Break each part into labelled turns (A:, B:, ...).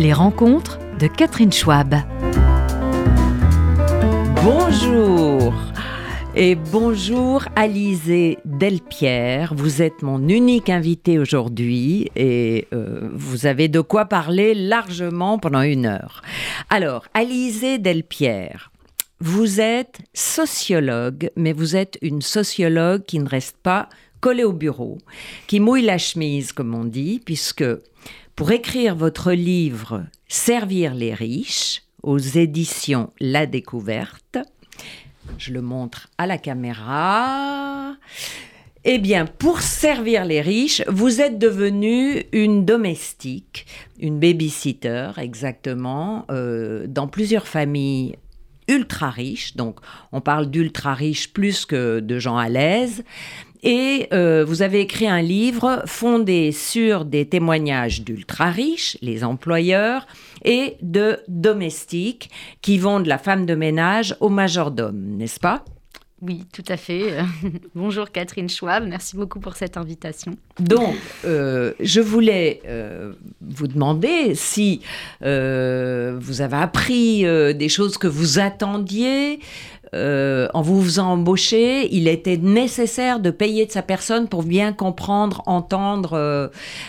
A: Les rencontres de Catherine Schwab.
B: Bonjour et bonjour Alizé Delpierre. Vous êtes mon unique invité aujourd'hui et euh, vous avez de quoi parler largement pendant une heure. Alors, Alizé Delpierre, vous êtes sociologue, mais vous êtes une sociologue qui ne reste pas collée au bureau, qui mouille la chemise, comme on dit, puisque pour écrire votre livre Servir les riches aux éditions La Découverte, je le montre à la caméra. Eh bien, pour servir les riches, vous êtes devenue une domestique, une babysitter exactement, euh, dans plusieurs familles ultra riches. Donc, on parle d'ultra riches plus que de gens à l'aise. Et euh, vous avez écrit un livre fondé sur des témoignages d'ultra riches, les employeurs, et de domestiques qui vont de la femme de ménage au majordome, n'est-ce pas?
C: Oui, tout à fait. Bonjour Catherine Schwab, merci beaucoup pour cette invitation.
B: Donc, euh, je voulais euh, vous demander si vous avez appris des choses que vous attendiez, euh, en vous faisant embaucher, il était nécessaire de payer de sa personne pour bien comprendre, entendre euh,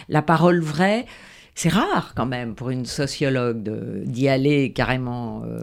B: la parole vraie. C'est rare quand même pour une sociologue d'y aller carrément. Euh,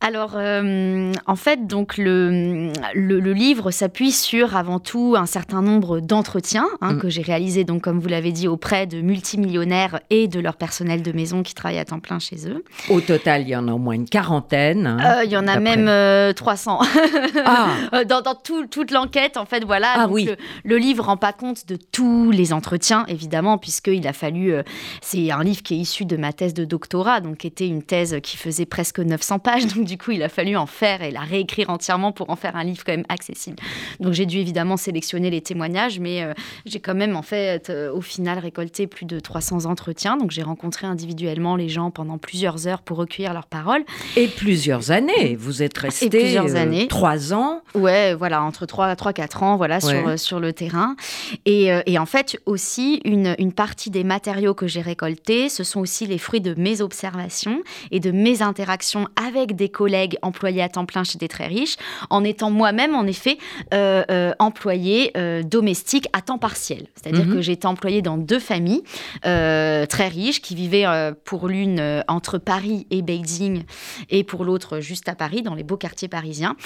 C: alors, euh, en fait, donc le, le, livre s'appuie sur avant tout un certain nombre d'entretiens hein, mm. que j'ai réalisés, donc comme vous l'avez dit, auprès de multimillionnaires et de leur personnel de maison qui travaillent à temps plein chez eux.
B: Au total, il y en a au moins une quarantaine. Hein,
C: euh, il y en a même 300. Euh, ah. dans, dans toute l'enquête, en fait, voilà. Ah, oui. le, livre rend pas compte de tous les entretiens, évidemment, puisqu'il a fallu. c'est un livre qui est issu de ma thèse de doctorat, donc qui était une thèse qui faisait presque 900 pages. Donc, du coup, il a fallu en faire et la réécrire entièrement pour en faire un livre quand même accessible. Donc j'ai dû évidemment sélectionner les témoignages, mais euh, j'ai quand même en fait euh, au final récolté plus de 300 entretiens. Donc j'ai rencontré individuellement les gens pendant plusieurs heures pour recueillir leurs paroles.
B: Et plusieurs années. Vous êtes resté plusieurs euh, années. trois ans.
C: Ouais, voilà, entre trois, trois, quatre ans, voilà, sur, sur le terrain. Et, et, en fait aussi une, une partie des matériaux que j'ai récoltés, ce sont aussi les fruits de mes observations et de mes interactions avec des collègues employée à temps plein chez des très riches, en étant moi-même, en effet, euh, euh, employée euh, domestique à temps partiel. C'est-à-dire mhm. que j'étais employée dans deux familles très riches qui vivaient pour l'une entre Paris et Beijing et pour l'autre juste à Paris, dans les beaux quartiers parisiens.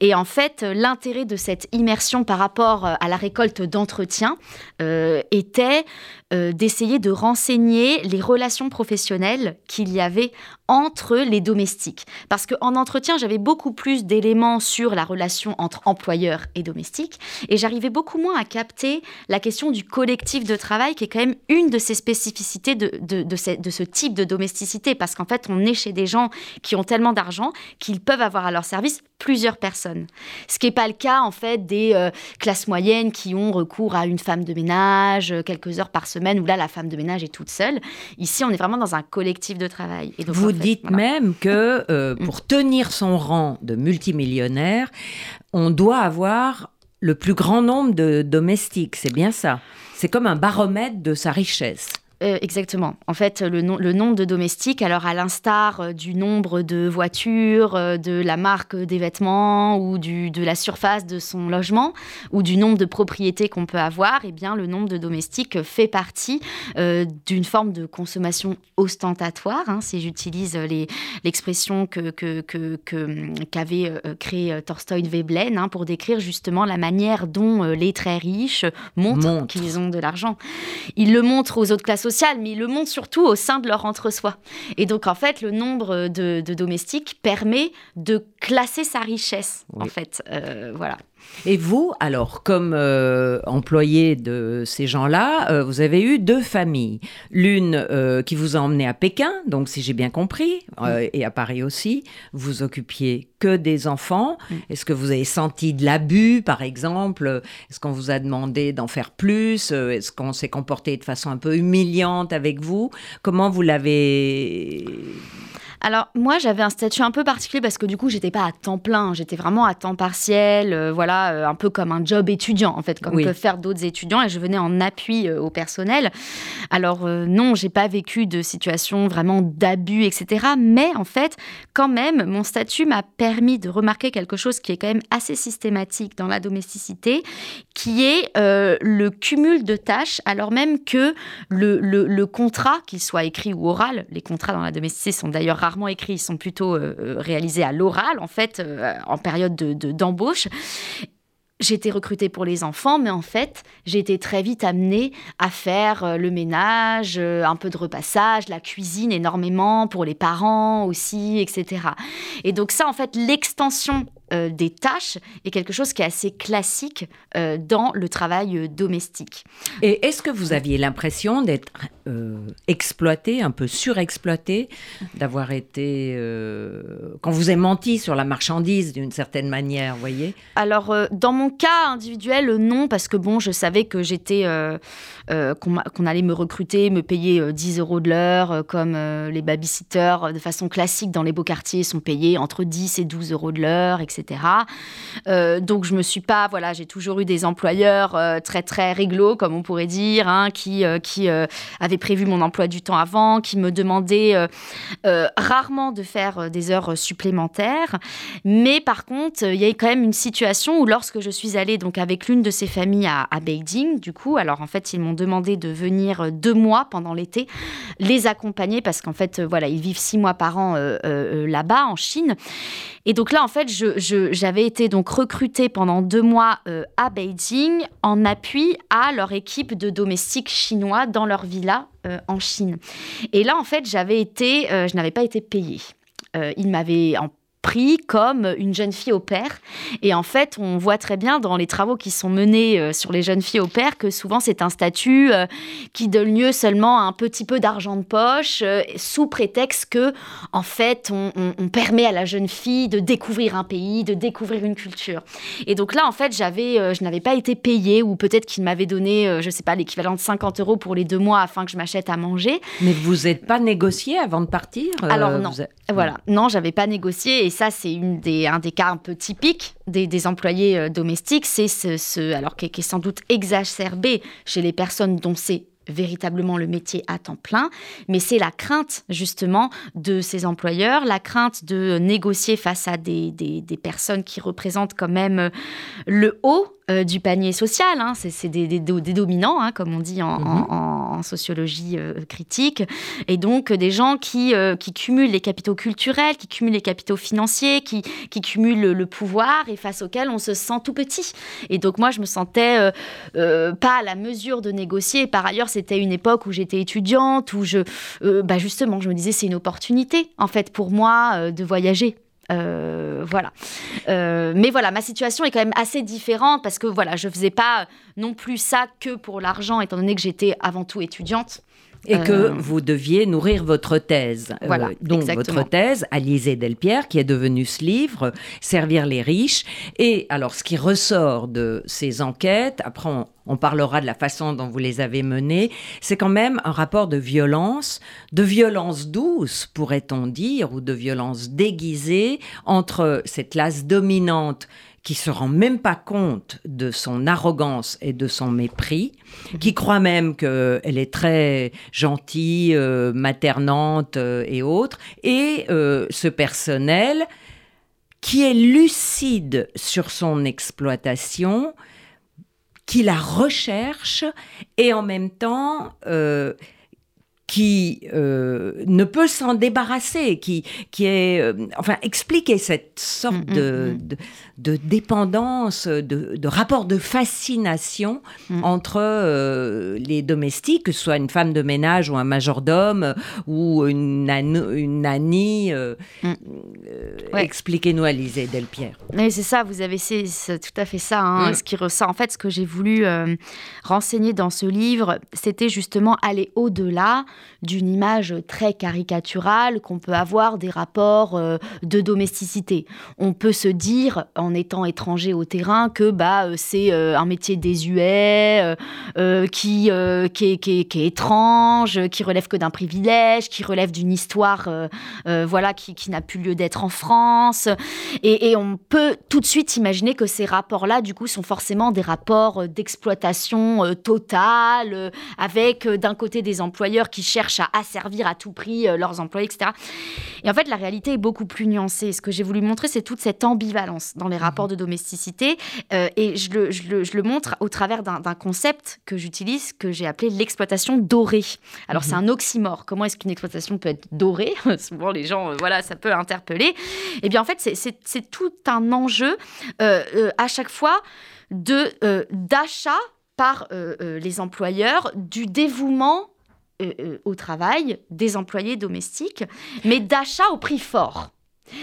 C: Et en fait, l'intérêt de cette immersion par rapport à la récolte d'entretien était d'essayer de renseigner les relations professionnelles qu'il y avait entre les domestiques. Parce qu'en entretien, j'avais beaucoup plus d'éléments sur la relation entre employeur et domestique, et j'arrivais beaucoup moins à capter la question du collectif de travail, qui est quand même une de ces spécificités de, de, de ce, type de domesticité, parce qu'en fait, on est chez des gens qui ont tellement d'argent qu'ils peuvent avoir à leur service plusieurs personnes. Ce qui n'est pas le cas, en fait, des euh, classes moyennes qui ont recours à une femme de ménage euh, quelques heures par semaine, où là, la femme de ménage est toute seule. Ici, on est vraiment dans un collectif de travail.
B: Et Vous dites même que euh, mm. pour tenir son rang de multimillionnaire, on doit avoir le plus grand nombre de domestiques. C'est bien ça. C'est comme un baromètre de sa richesse.
C: Euh, exactement. En fait, le, le, nombre de domestiques, alors à l'instar euh, du nombre de voitures, euh, de la marque des vêtements ou du, de la surface de son logement ou du nombre de propriétés qu'on peut avoir, eh bien, le nombre de domestiques fait partie d'une forme de consommation ostentatoire, hein, si j'utilise l'expression que, qu'avait que, que, créé Torstein Veblen hein, pour décrire justement la manière dont les très riches montrent qu'ils ont de l'argent. Ils le montrent aux autres classes mais ils le montrent surtout au sein de leur entre-soi. Et donc, en fait, le nombre de, domestiques permet de classer sa richesse, en fait. Euh, voilà.
B: Et vous, alors, comme euh, employé de ces gens-là, euh, vous avez eu deux familles. L'une euh, qui vous a emmené à Pékin, donc si j'ai bien compris, et à Paris aussi, vous occupiez que des enfants. Est-ce que vous avez senti de l'abus, par exemple? Est-ce qu'on vous a demandé d'en faire plus? Est-ce qu'on s'est comporté de façon un peu humiliante avec vous? Comment vous l'avez
C: Alors moi j'avais un statut un peu particulier parce que du coup j'étais pas à temps plein, j'étais vraiment à temps partiel, euh, voilà, euh, un peu comme un job étudiant en fait, comme peuvent faire d'autres étudiants et je venais en appui euh, au personnel. Alors non, j'ai pas vécu de situation vraiment d'abus, etc. Mais en fait, quand même, mon statut m'a permis de remarquer quelque chose qui est quand même assez systématique dans la domesticité, qui est le cumul de tâches, alors même que le, le contrat, qu'il soit écrit ou oral, les contrats dans la domesticité sont d'ailleurs écrits, sont plutôt euh, euh, réalisés à l'oral, en fait, euh, en période d'embauche. De, j'ai été recrutée pour les enfants, mais en fait, j'ai été très vite amenée à faire le ménage, un peu de repassage, la cuisine énormément pour les parents aussi, etc. Et donc ça, en fait, l'extension euh, des tâches est quelque chose qui est assez classique euh, dans le travail euh, domestique.
B: Et est-ce que vous aviez l'impression d'être exploité, un peu surexploité, d'avoir été... quand vous avez menti sur la marchandise d'une certaine manière, voyez?
C: Alors, dans mon cas individuel, non, parce que bon, je savais que j'étais... qu'on allait me recruter, me payer 10 euros de l'heure, comme les babysitters de façon classique dans les beaux quartiers sont payés entre 10 et 12 euros de l'heure, etc. Euh, donc je me suis pas, voilà, j'ai toujours eu des employeurs euh, très très réglo, comme on pourrait dire, hein, qui euh, qui avaient prévu mon emploi du temps avant, qui me demandaient rarement de faire des heures supplémentaires. Mais par contre, il y a quand même une situation où lorsque je suis allée donc avec l'une de ces familles à, à Beijing, du coup, alors en fait ils m'ont demandé de venir deux mois pendant l'été les accompagner parce qu'en fait voilà ils vivent six mois par an là-bas en Chine. Et donc là en fait je j'avais été donc recrutée pendant deux mois euh, à Beijing en appui à leur équipe de domestiques chinois dans leur villa euh, en Chine. Et là, en fait, j'avais été, euh, je n'avais pas été payée. ils m'avaient en pris comme une jeune fille au père. Et en fait, on voit très bien dans les travaux qui sont menés euh, sur les jeunes filles au père que souvent c'est un statut euh, qui donne lieu seulement à un petit peu d'argent de poche euh, sous prétexte que, en fait, on, permet à la jeune fille de découvrir un pays, de découvrir une culture. Et donc là, en fait, j'avais, je n'avais pas été payée ou peut-être qu'il m'avait donné, je sais pas, l'équivalent de 50 euros pour les deux mois afin que je m'achète à manger.
B: Mais vous n'êtes pas négocié avant de partir
C: Alors non, voilà, non, j'avais pas négocié et ça, c'est un des cas un peu typiques des, employés euh, domestiques. C'est ce, alors qui est, sans doute exacerbé chez les personnes dont c'est véritablement le métier à temps plein, mais c'est la crainte justement de ces employeurs, la crainte de négocier face à des, des personnes qui représentent quand même euh, le haut euh, du panier social. Hein. C'est des, des, dominants, hein, comme on dit en, mhm. sociologie euh, critique. Et donc, euh, des gens qui, qui cumulent les capitaux culturels, qui cumulent les capitaux financiers, qui, qui cumulent le, pouvoir et face auxquels on se sent tout petit. Et donc, moi, je me sentais pas à la mesure de négocier. par ailleurs, c'était une époque où j'étais étudiante, où je, bah justement, je me disais, c'est une opportunité, en fait, pour moi, de voyager. Euh, voilà. Euh, mais voilà, ma situation est quand même assez différente parce que voilà, je faisais pas non plus ça que pour l'argent, étant donné que j'étais avant tout étudiante.
B: Et que euh, vous deviez nourrir votre thèse.
C: Voilà,
B: donc votre thèse, Alizé Delpierre, qui est devenue ce livre, Servir les riches. Et alors, ce qui ressort de ces enquêtes, après on, on parlera de la façon dont vous les avez menées, c'est quand même un rapport de violence, de violence douce, pourrait-on dire, ou de violence déguisée entre cette classe dominante qui se rend même pas compte de son arrogance et de son mépris, qui croit même qu'elle est très gentille, euh, maternante euh, et autres, et euh, ce personnel qui est lucide sur son exploitation, qui la recherche et en même temps qui euh, ne peut s'en débarrasser, qui, qui est, euh, enfin, expliquer cette sorte mm, mm, de, mm. De, dépendance, de, de, rapport de fascination entre euh, les domestiques, que ce soit une femme de ménage ou un majordome ou une, une nanny. Expliquez-nous, Alizé Delpierre.
C: Oui, c'est ça, vous avez c'est tout à fait ça. Hein, ce qui ressort, en fait, ce que j'ai voulu renseigner dans ce livre, c'était justement aller au-delà d'une image très caricaturale qu'on peut avoir des rapports euh, de domesticité. On peut se dire, en étant étranger au terrain, que bah, euh, c'est un métier désuet, qui, qui, est, qui, est, étrange, qui relève que d'un privilège, qui relève d'une histoire voilà, qui, qui n'a plus lieu d'être en France. Et, on peut tout de suite imaginer que ces rapports-là, du coup, sont forcément des rapports d'exploitation totale, avec d'un côté des employeurs qui cherchent à asservir à tout prix euh, leurs employés, etc. Et en fait, la réalité est beaucoup plus nuancée. Ce que j'ai voulu montrer, c'est toute cette ambivalence dans les mhm. rapports de domesticité. Euh, et je le, je, le, je le, montre au travers d'un concept que j'utilise, que j'ai appelé l'exploitation dorée. Alors, c'est mhm. un oxymore. Comment est-ce qu'une exploitation peut être dorée? Souvent, les gens, euh, voilà, ça peut interpeller. Eh bien, en fait, c'est tout un enjeu à chaque fois de d'achat par euh, euh, les employeurs du dévouement euh, au travail des employés domestiques, mais d'achat au prix fort.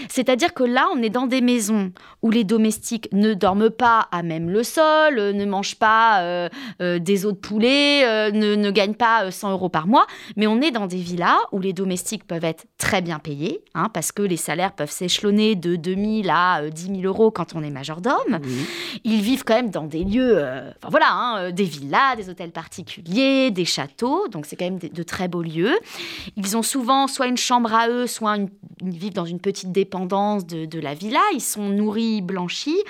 C: C'est-à-dire que là, on est dans des maisons où les domestiques ne dorment pas à même le sol, euh, ne mangent pas euh, euh, des os de poulet, ne, gagnent pas 100 euros par mois, mais on est dans des villas où les domestiques peuvent être très bien payés, hein, parce que les salaires peuvent s'échelonner de 2000 à 10 000 euros quand on est majordome. Ils vivent quand même dans des lieux, enfin voilà, hein, des villas, des hôtels particuliers, des châteaux, donc c'est quand même de, très beaux lieux. Ils ont souvent soit une chambre à eux, soit ils vivent dans une petite dépendance de, la villa, ils sont nourris, blanchis.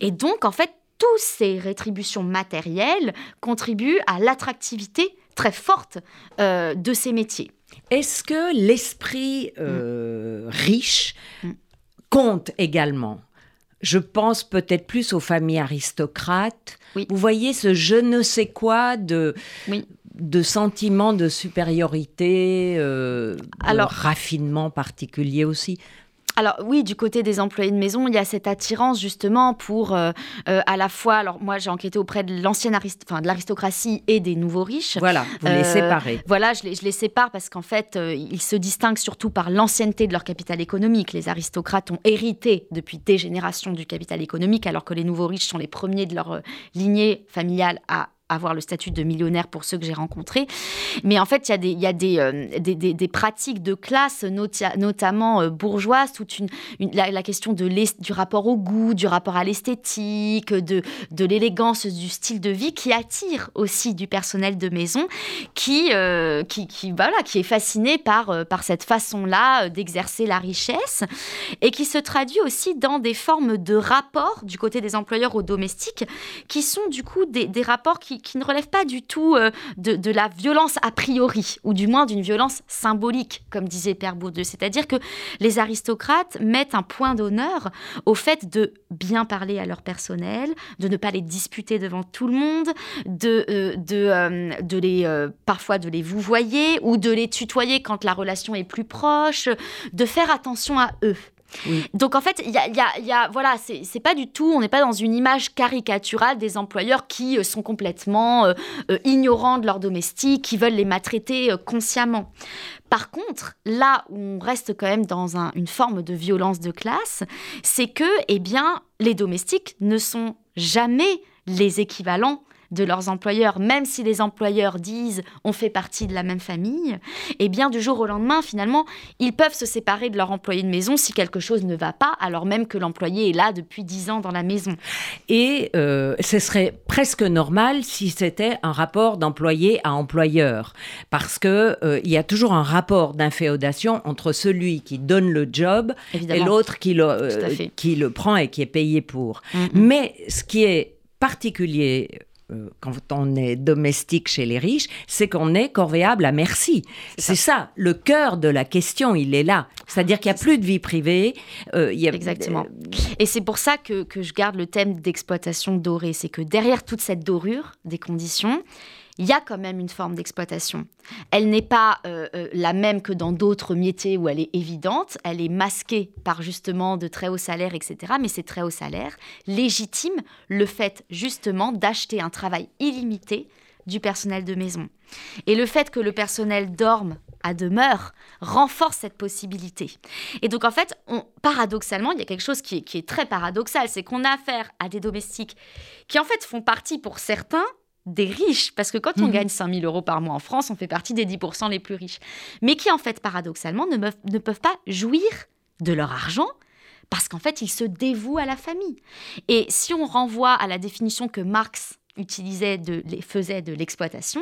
C: Et donc, en fait, toutes ces rétributions matérielles contribuent à l'attractivité très forte euh, de ces métiers.
B: Est-ce que l'esprit euh, riche mm. compte également? Je pense peut-être plus aux familles aristocrates. Vous voyez ce je ne sais quoi de, de sentiment de supériorité, euh, Alors, raffinement particulier aussi.
C: Alors oui, du côté des employés de maison, il y a cette attirance justement pour euh, euh, à la fois. Alors moi, j'ai enquêté auprès de l'ancienne enfin de l'aristocratie et des nouveaux riches.
B: Voilà, vous les séparez.
C: Voilà, je les, je les sépare parce qu'en fait, ils se distinguent surtout par l'ancienneté de leur capital économique. Les aristocrates ont hérité depuis des générations du capital économique, alors que les nouveaux riches sont les premiers de leur lignée familiale à avoir le statut de millionnaire pour ceux que j'ai rencontrés. Mais en fait, il y a des, y a des, euh, des, des, pratiques de classe, notamment euh, bourgeoises, toute une, la, question de du rapport au goût, du rapport à l'esthétique, de, de l'élégance du style de vie qui attire aussi du personnel de maison qui, euh, qui, qui, voilà, qui est fasciné par, par cette façon-là d'exercer la richesse et qui se traduit aussi dans des formes de rapports du côté des employeurs aux domestiques qui sont du coup des, des rapports qui qui, ne relève pas du tout euh, de, la violence a priori, ou du moins d'une violence symbolique, comme disait Père Bourdieu. C'est-à-dire que les aristocrates mettent un point d'honneur au fait de bien parler à leur personnel, de ne pas les disputer devant tout le monde, de, euh, de, euh, de les, parfois de les vouvoyer ou de les tutoyer quand la relation est plus proche, de faire attention à eux. Donc en fait, il y a, voilà, c'est pas du tout, on n'est pas dans une image caricaturale des employeurs qui euh, sont complètement euh, euh, ignorants de leurs domestiques, qui veulent les maltraiter consciemment. Par contre, là où on reste quand même dans une forme de violence de classe, c'est que, eh bien, les domestiques ne sont jamais les équivalents de leurs employeurs, même si les employeurs disent on fait partie de la même famille, et eh bien du jour au lendemain, finalement, ils peuvent se séparer de leur employé de maison si quelque chose ne va pas, alors même que l'employé est là depuis dix ans dans la maison.
B: Et euh, ce serait presque normal si c'était un rapport d'employé à employeur, parce que euh, il y a toujours un rapport d'inféodation entre celui qui donne le job et l'autre qui, le, euh, qui le prend et qui est payé pour. Mm-hmm. Mais ce qui est particulier quand on est domestique chez les riches, c'est qu'on est corvéable à merci. C'est ça. le cœur de la question, il est là. C'est-à-dire qu'il n'y a plus de vie privée.
C: Euh, y a... Exactement. Et c'est pour ça que, que je garde le thème d'exploitation dorée. C'est que derrière toute cette dorure des conditions, il y a quand même une forme d'exploitation. Elle n'est pas euh, euh, la même que dans d'autres métiers où elle est évidente, elle est masquée par justement de très hauts salaires, etc. Mais ces très hauts salaires légitiment le fait justement d'acheter un travail illimité du personnel de maison. Et le fait que le personnel dorme à demeure renforce cette possibilité. Et donc en fait, paradoxalement, il y a quelque chose qui est très paradoxal, c'est qu'on a affaire à des domestiques qui en fait font partie pour certains des riches, parce que quand on
B: Mhm.
C: gagne 5 000 euros par mois en France, on fait partie des 10% les plus riches, mais qui en fait paradoxalement ne, meuf- ne peuvent pas jouir de leur argent parce qu'en fait ils se dévouent à la famille. Et si on renvoie à la définition que Marx utilisait de, faisait de l'exploitation,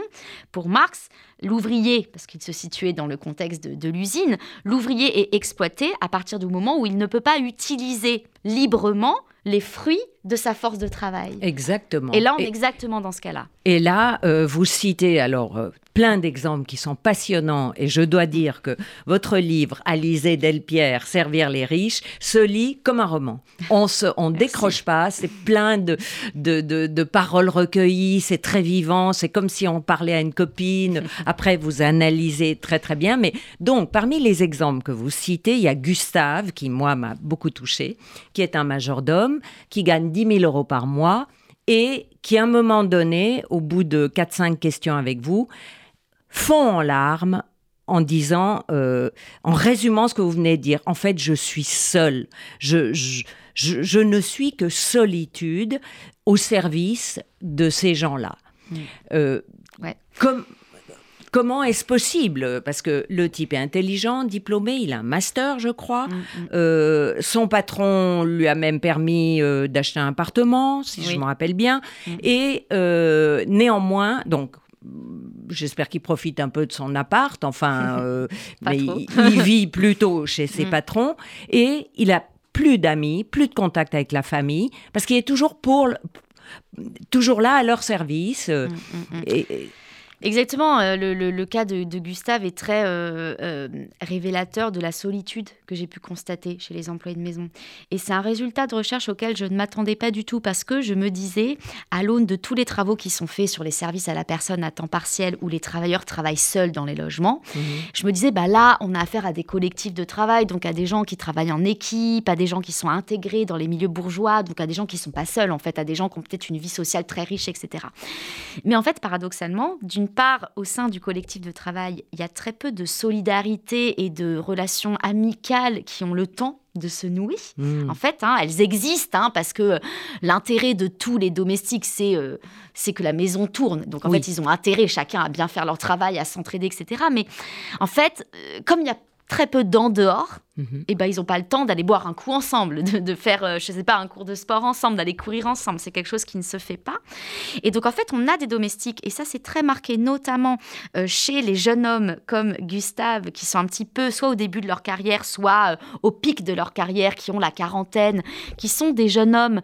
C: pour Marx, l'ouvrier, parce qu'il se situait dans le contexte de, de l'usine, l'ouvrier est exploité à partir du moment où il ne peut pas utiliser librement les fruits de sa force de travail.
B: Exactement.
C: Et là, on
B: Et-
C: est exactement dans ce cas-là.
B: Et là, euh, vous citez alors euh, plein d'exemples qui sont passionnants. Et je dois dire que votre livre, Alizé Delpierre, Servir les riches, se lit comme un roman. On se, on décroche pas. C'est plein de, de, de, de paroles recueillies. C'est très vivant. C'est comme si on parlait à une copine. Après, vous analysez très très bien. Mais donc, parmi les exemples que vous citez, il y a Gustave, qui moi m'a beaucoup touché, qui est un majordome, qui gagne 10 000 euros par mois et qui, à un moment donné, au bout de 4-5 questions avec vous, fond en larmes en disant, euh, en résumant ce que vous venez de dire, en fait, je suis seul. Je, je, je- je ne suis que solitude au service de ces gens-là.
C: Mm.
B: Euh,
C: Ouais.
B: comme- Comment est-ce possible? Parce que le type est intelligent, diplômé, il a un master, je crois.
C: Mm, mm.
B: Euh, son patron lui a même permis euh, d'acheter un appartement, si je me rappelle bien.
C: Mm.
B: Et euh, néanmoins, donc. J'espère qu'il profite un peu de son appart, enfin, euh, mais il, il vit plutôt chez ses patrons et il a plus d'amis, plus de contact avec la famille, parce qu'il est toujours pour, toujours là à leur service. et-
C: Exactement, euh, le, le- le cas de, de Gustave est très euh, euh, révélateur de la solitude que j'ai pu constater chez les employés de maison. Et c'est un résultat de recherche auquel je ne m'attendais pas du tout parce que je me disais, à l'aune de tous les travaux qui sont faits sur les services à la personne à temps partiel où les travailleurs travaillent seuls dans les logements, je me disais, bah là, on a affaire à des collectifs de travail, donc à des gens qui travaillent en équipe, à des gens qui sont intégrés dans les milieux bourgeois, donc à des gens qui ne sont pas seuls, en fait, à des gens qui ont peut-être une vie sociale très riche, etc. Mais en fait, paradoxalement, d'une part, au sein du collectif de travail, il y a très peu de solidarité et de relations amicales qui ont le temps de se nouer.
B: Mm.
C: En fait, hein, elles existent hein, parce que l'intérêt de tous les domestiques, c'est euh, c'est que la maison tourne. Donc en
B: Oui.
C: fait, ils ont intérêt chacun à bien faire leur travail, à s'entraider, etc. Mais en fait, euh, comme il y a très peu d'en dehors,
B: Mhm.
C: eh ben, ils n'ont pas le temps d'aller boire un coup ensemble, de, de faire, euh, je sais pas, un cours de sport ensemble, d'aller courir ensemble. C'est quelque chose qui ne se fait pas. Et donc, en fait, on a des domestiques, et ça, c'est très marqué, notamment euh, chez les jeunes hommes comme Gustave, qui sont un petit peu soit au début de leur carrière, soit euh, au pic de leur carrière, qui ont la quarantaine, qui sont des jeunes hommes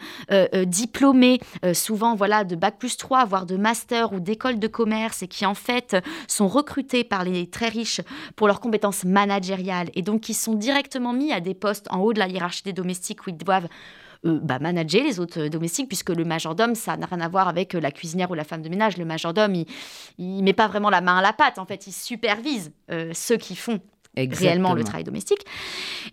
C: diplômés, souvent voilà, de bac plus 3, voire de master ou d'école de commerce, et qui, en fait, sont recrutés par les très riches pour leurs compétences managériales, et donc qui sont directement mis à des postes en haut de la hiérarchie des domestiques où ils doivent euh, bah, manager les autres euh, domestiques, puisque le majordome, ça n'a rien à voir avec euh, la cuisinière ou la femme de ménage. Le majordome, il, il met pas vraiment la main à la pâte, en fait, il supervise euh, ceux qui font réellement le travail domestique.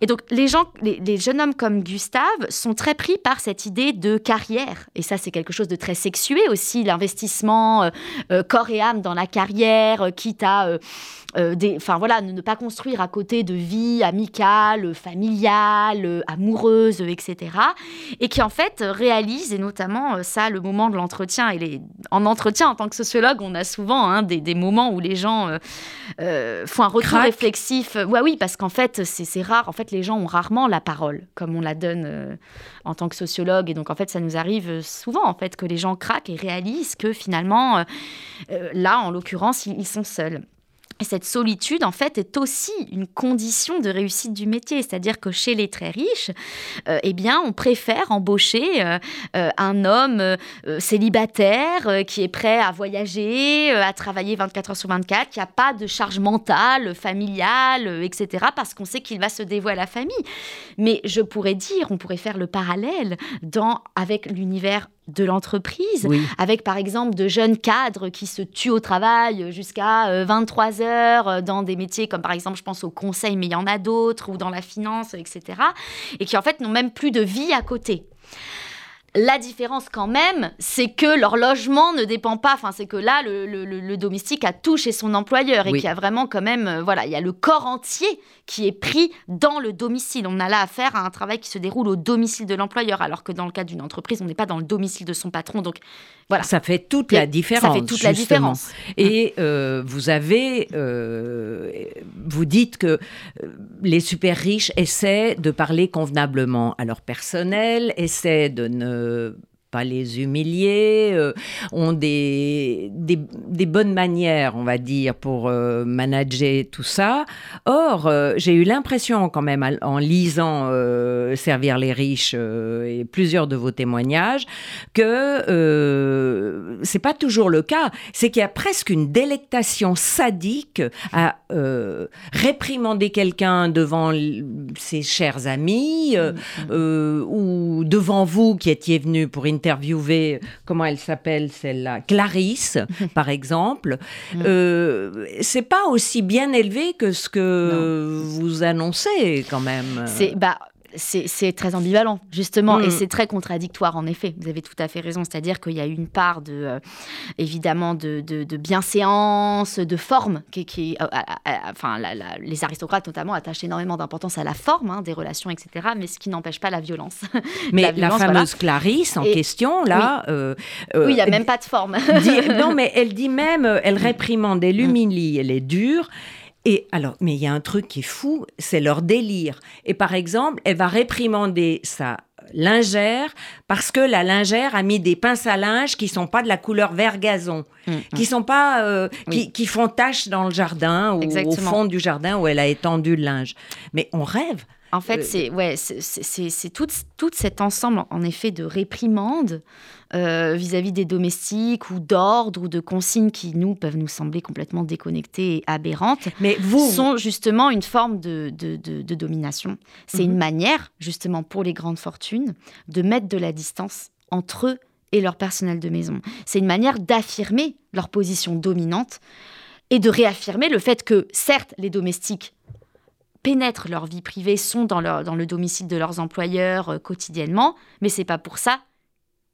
C: Et donc, les, gens, les, les jeunes hommes comme Gustave sont très pris par cette idée de carrière. Et ça, c'est quelque chose de très sexué aussi, l'investissement euh, corps et âme dans la carrière, quitte à... euh, enfin voilà, ne, ne pas construire à côté de vie amicale, euh, familiale, euh, amoureuse, euh, etc. Et qui en fait euh, réalise, et notamment euh, ça, le moment de l'entretien. Et les... en entretien, en tant que sociologue, on a souvent hein, des, des moments où les gens euh, euh, font un retour réflexif. Ouais, oui, parce qu'en fait, c'est rare. En fait, les gens ont rarement la parole, comme on la donne euh, en tant que sociologue. Et donc, en fait, ça nous arrive euh, souvent, en fait, que les gens craquent et réalisent que finalement, euh, euh, là, en l'occurrence, ils, ils sont seuls. Et cette solitude, en fait, est aussi une condition de réussite du métier. C'est-à-dire que chez les très riches, euh, eh bien, on préfère embaucher euh, euh, un homme célibataire qui est prêt à voyager, à travailler 24 heures sur 24, qui n'a pas de charge mentale, familiale, etc., parce qu'on sait qu'il va se dévouer à la famille. Mais je pourrais dire, on pourrait faire le parallèle dans, avec l'univers de l'entreprise,
B: Oui.
C: avec par exemple de jeunes cadres qui se tuent au travail jusqu'à euh, 23 heures euh, dans des métiers comme par exemple, je pense au conseil, mais il y en a d'autres, ou dans la finance, etc. Et qui en fait n'ont même plus de vie à côté. La différence quand même, c'est que leur logement ne dépend pas, enfin c'est que là, le, le- le- le domestique a tout chez son employeur et
B: Oui.
C: qu'il y a vraiment quand même, euh, voilà, il y a le corps entier qui est pris dans le domicile. On a là affaire à un travail qui se déroule au domicile de l'employeur, alors que dans le cas d'une entreprise, on n'est pas dans le domicile de son patron. Donc
B: Voilà. Ça fait toute la différence. Ça
C: fait toute la différence.
B: Et euh, vous avez, euh, vous dites que euh, les super riches essaient de parler convenablement à leur personnel, essaient de ne pas les humilier, euh, ont des, des, bonnes manières, on va dire, pour euh, manager tout ça. Or, euh, j'ai eu l'impression quand même, en lisant Servir les riches et plusieurs de vos témoignages, que c'est pas toujours le cas. C'est qu'il y a presque une délectation sadique à réprimander quelqu'un devant ses chers amis mmh. ou devant vous qui étiez venu pour une interviewé, comment elle s'appelle celle-là Clarisse, par exemple. Mm. Euh, c'est pas aussi bien élevé que ce que vous annoncez quand même.
C: C'est bah c'est très ambivalent, justement, et mm. c'est très contradictoire, en effet. Vous avez tout à fait raison. C'est-à-dire qu'il y a une part, de, euh, évidemment, de, de, bienséance, de forme, qui, euh, enfin, les aristocrates, notamment, attachent énormément d'importance à la forme hein, des relations, etc., mais ce qui n'empêche pas la violence.
B: Mais la, fameuse Clarisse en question, là...
C: Oui, euh, il n'y a même pas de forme.
B: non, mais elle dit même, elle réprimande, elle humilie, elle est dure, et alors, mais il y a un truc qui est fou, c'est leur délire. Et par exemple, elle va réprimander sa lingère parce que la lingère a mis des pinces à linge qui sont pas de la couleur vert gazon, mm, mm. qui sont pas euh, qui, font tache dans le jardin ou au fond du jardin où elle a étendu le linge. Mais on rêve.
C: En fait, euh, c'est ouais, c'est tout, tout cet ensemble, en effet, de réprimandes euh, vis-à-vis des domestiques ou d'ordres ou de consignes qui, nous, peuvent nous sembler complètement déconnectées et aberrantes,
B: mais vous
C: sont justement une forme de, de, de, domination. C'est une mhm. manière, justement, pour les grandes fortunes, de mettre de la distance entre eux et leur personnel de maison. C'est une manière d'affirmer leur position dominante et de réaffirmer le fait que, certes, les domestiques pénètrent leur vie privée, sont dans, le domicile de leurs employeurs euh, quotidiennement, mais c'est pas pour ça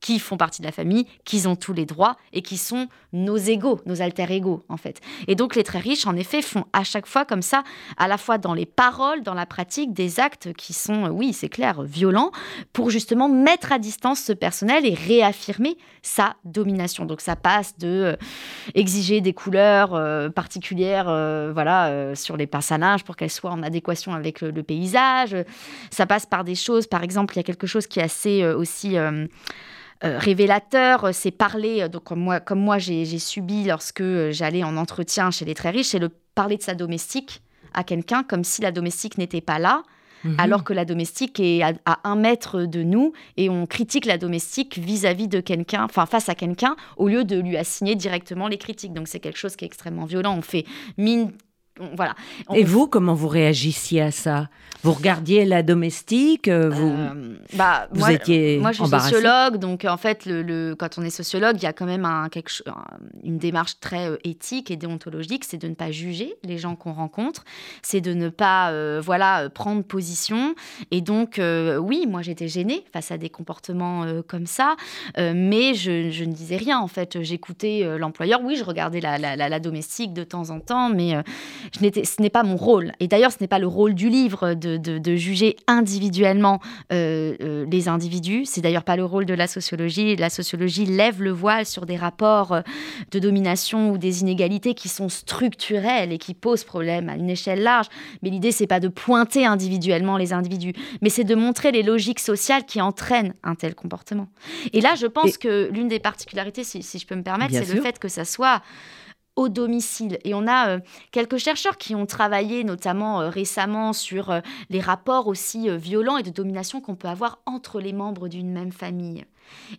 C: qui font partie de la famille, qui ont tous les droits et qui sont nos égaux, nos alter égaux en fait. Et donc les très riches en effet font à chaque fois comme ça, à la fois dans les paroles, dans la pratique, des actes qui sont, oui c'est clair, violents, pour justement mettre à distance ce personnel et réaffirmer sa domination. Donc ça passe de euh, exiger des couleurs euh, particulières, euh, voilà, sur les personnages pour qu'elles soient en adéquation avec le, paysage. Ça passe par des choses, par exemple, il y a quelque chose qui est assez aussi euh, révélateur, euh, c'est parler, euh, donc comme moi, comme moi j'ai subi lorsque j'allais en entretien chez les très riches, c'est le parler de sa domestique à quelqu'un comme si la domestique n'était pas là. Mhm. alors que la domestique est à, un mètre de nous et on critique la domestique vis-à-vis de quelqu'un, enfin face à quelqu'un, au lieu de lui assigner directement les critiques. Donc c'est quelque chose qui est extrêmement violent. On fait mine voilà.
B: Et vous, comment vous réagissiez à ça? Vous regardiez la domestique euh, Vous, euh,
C: bah, moi, étiez Moi, je suis sociologue, donc en fait, le, quand on est sociologue, il y a quand même un, quelque, une démarche très euh, éthique et déontologique, c'est de ne pas juger les gens qu'on rencontre, c'est de ne pas, voilà, prendre position. Et donc, oui, moi, j'étais gênée face à des comportements comme ça, mais je, ne disais rien. En fait, j'écoutais l'employeur. Oui, je regardais la, la, domestique de temps en temps, mais ce n'est pas mon rôle. Et d'ailleurs, ce n'est pas le rôle du livre de, juger individuellement euh, euh, les individus. C'est d'ailleurs pas le rôle de la sociologie. La sociologie lève le voile sur des rapports euh, de domination ou des inégalités qui sont structurels et qui posent problème à une échelle large. Mais l'idée, c'est pas de pointer individuellement les individus, mais c'est de montrer les logiques sociales qui entraînent un tel comportement. Et là, je pense que l'une des particularités, si, je peux me permettre, c'est le fait que ça soit au domicile. Et on a euh, quelques chercheurs qui ont travaillé notamment euh, récemment sur euh, les rapports aussi violents et de domination qu'on peut avoir entre les membres d'une même famille.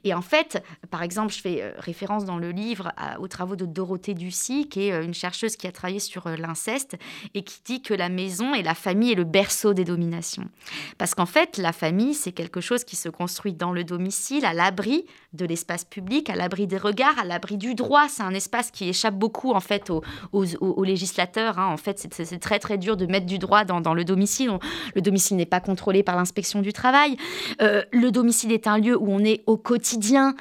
C: Et en fait, par exemple, je fais euh, référence dans le livre aux travaux de Dorothée Ducy, qui est euh, une chercheuse qui a travaillé sur euh, l'inceste et qui dit que la maison et la famille est le berceau des dominations. Parce qu'en fait, la famille, c'est quelque chose qui se construit dans le domicile, à l'abri de l'espace public, à l'abri des regards, à l'abri du droit. C'est un espace qui échappe beaucoup en fait aux, législateurs. Hein. En fait, c'est très très dur de mettre du droit dans, le domicile. le domicile n'est pas contrôlé par l'inspection du travail. le domicile est un lieu où on est au quotidien.